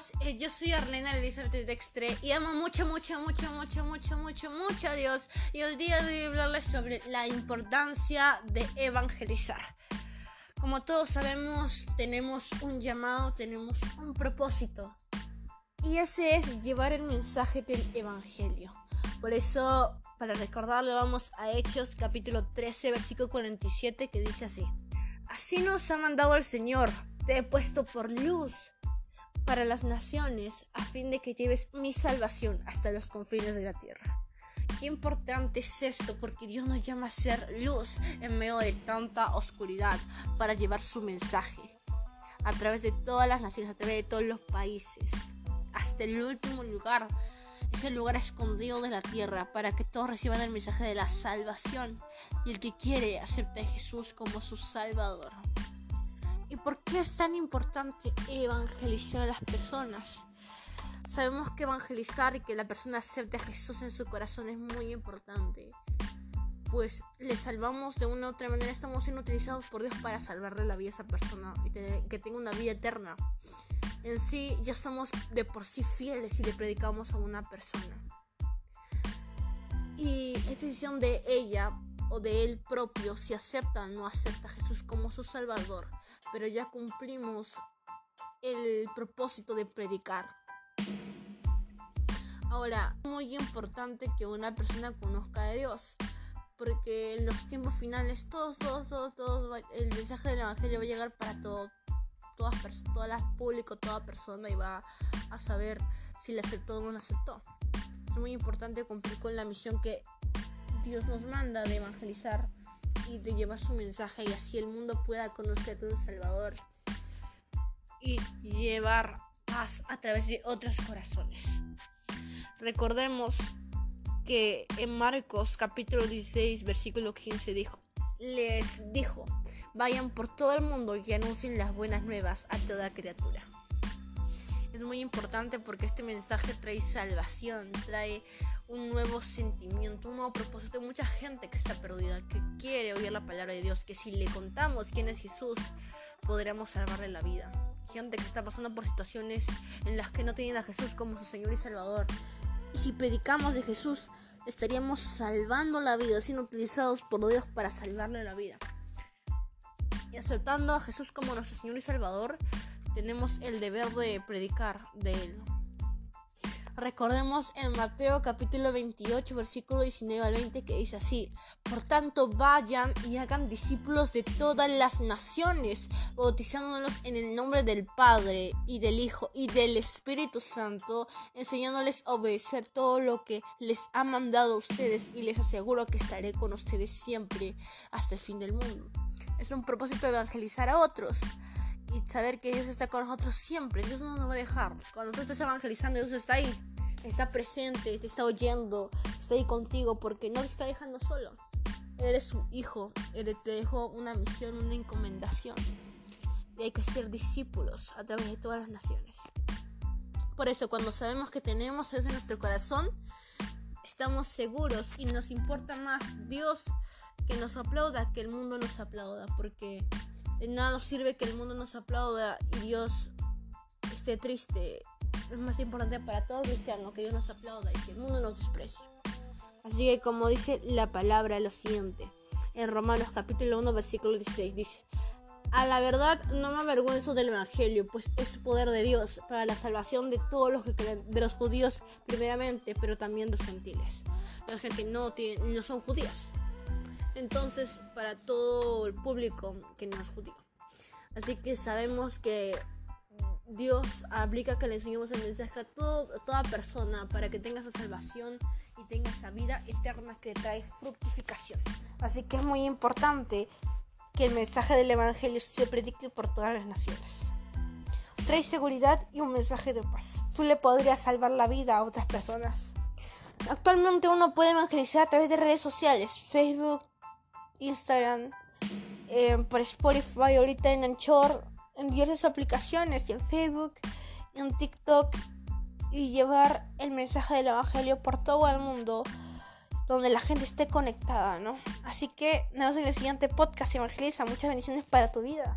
todos, eh, yo soy Arlena Elizabeth Dextre y amo mucho, mucho, mucho, mucho, mucho, mucho, mucho a Dios y el día de hoy hablarles sobre la importancia de evangelizar. Como todos sabemos, tenemos un llamado, tenemos un propósito y ese es llevar el mensaje del Evangelio. Por eso, para recordarlo, vamos a Hechos capítulo 13, versículo 47 que dice así. Así nos ha mandado el Señor, te he puesto por luz para las naciones a fin de que lleves mi salvación hasta los confines de la tierra. Qué importante es esto porque Dios nos llama a ser luz en medio de tanta oscuridad para llevar su mensaje a través de todas las naciones, a través de todos los países, hasta el último lugar, ese lugar escondido de la tierra, para que todos reciban el mensaje de la salvación y el que quiere acepte a Jesús como su Salvador. ¿Y por qué es tan importante evangelizar a las personas? Sabemos que evangelizar y que la persona acepte a Jesús en su corazón es muy importante. Pues le salvamos de una u otra manera, estamos siendo utilizados por Dios para salvarle la vida a esa persona y que tenga una vida eterna. En sí ya somos de por sí fieles si le predicamos a una persona. Y es decisión de ella o de él propio si acepta o no acepta a Jesús como su Salvador pero ya cumplimos el propósito de predicar. Ahora, es muy importante que una persona conozca a Dios, porque en los tiempos finales todos, todos, todos, todos, el mensaje del Evangelio va a llegar para todo, todas, todas las público, toda persona y va a saber si le aceptó o no le aceptó. Es muy importante cumplir con la misión que Dios nos manda de evangelizar y de llevar su mensaje y así el mundo pueda conocer a un Salvador y llevar paz a través de otros corazones. Recordemos que en Marcos capítulo 16 versículo 15 dijo, les dijo, vayan por todo el mundo y anuncien las buenas nuevas a toda criatura es muy importante porque este mensaje trae salvación, trae un nuevo sentimiento, un nuevo propósito. Hay mucha gente que está perdida, que quiere oír la palabra de Dios, que si le contamos quién es Jesús, podremos salvarle la vida. Gente que está pasando por situaciones en las que no tienen a Jesús como su Señor y Salvador. Y si predicamos de Jesús, estaríamos salvando la vida, siendo utilizados por Dios para salvarle la vida. Y aceptando a Jesús como nuestro Señor y Salvador, tenemos el deber de predicar de él. Recordemos en Mateo capítulo 28 versículo 19 al 20 que dice así, por tanto vayan y hagan discípulos de todas las naciones, bautizándolos en el nombre del Padre y del Hijo y del Espíritu Santo, enseñándoles a obedecer todo lo que les ha mandado a ustedes y les aseguro que estaré con ustedes siempre hasta el fin del mundo. Es un propósito de evangelizar a otros y saber que Dios está con nosotros siempre. Dios no nos va a dejar. Cuando tú estés evangelizando, Dios está ahí. Está presente, te está oyendo, está ahí contigo porque no te está dejando solo. Eres su hijo, Él te dejó una misión, una encomendación. Y hay que ser discípulos a través de todas las naciones. Por eso, cuando sabemos que tenemos eso en nuestro corazón, estamos seguros y nos importa más Dios que nos aplauda que el mundo nos aplauda. Porque de nada nos sirve que el mundo nos aplauda y Dios esté triste. Es más importante para todo cristiano que Dios nos aplauda y que el mundo nos desprecie. Así que como dice la palabra, lo siguiente. En Romanos capítulo 1 versículo 16 dice, a la verdad no me avergüenzo del Evangelio, pues es poder de Dios para la salvación de todos los que creen, de los judíos primeramente, pero también de los gentiles. Los que no, tienen, no son judíos entonces para todo el público que no es judío. Así que sabemos que Dios aplica que le enseñemos el mensaje a, toda persona para que tenga esa salvación y tenga esa vida eterna que trae fructificación. Así que es muy importante que el mensaje del Evangelio se predique por todas las naciones. Trae seguridad y un mensaje de paz. Tú le podrías salvar la vida a otras personas. Actualmente uno puede evangelizar a través de redes sociales, Facebook, Instagram, eh, por Spotify, ahorita en Anchor, en diversas aplicaciones, en Facebook, en TikTok, y llevar el mensaje del Evangelio por todo el mundo, donde la gente esté conectada, ¿no? Así que nos vemos en el siguiente podcast, Evangeliza. Muchas bendiciones para tu vida.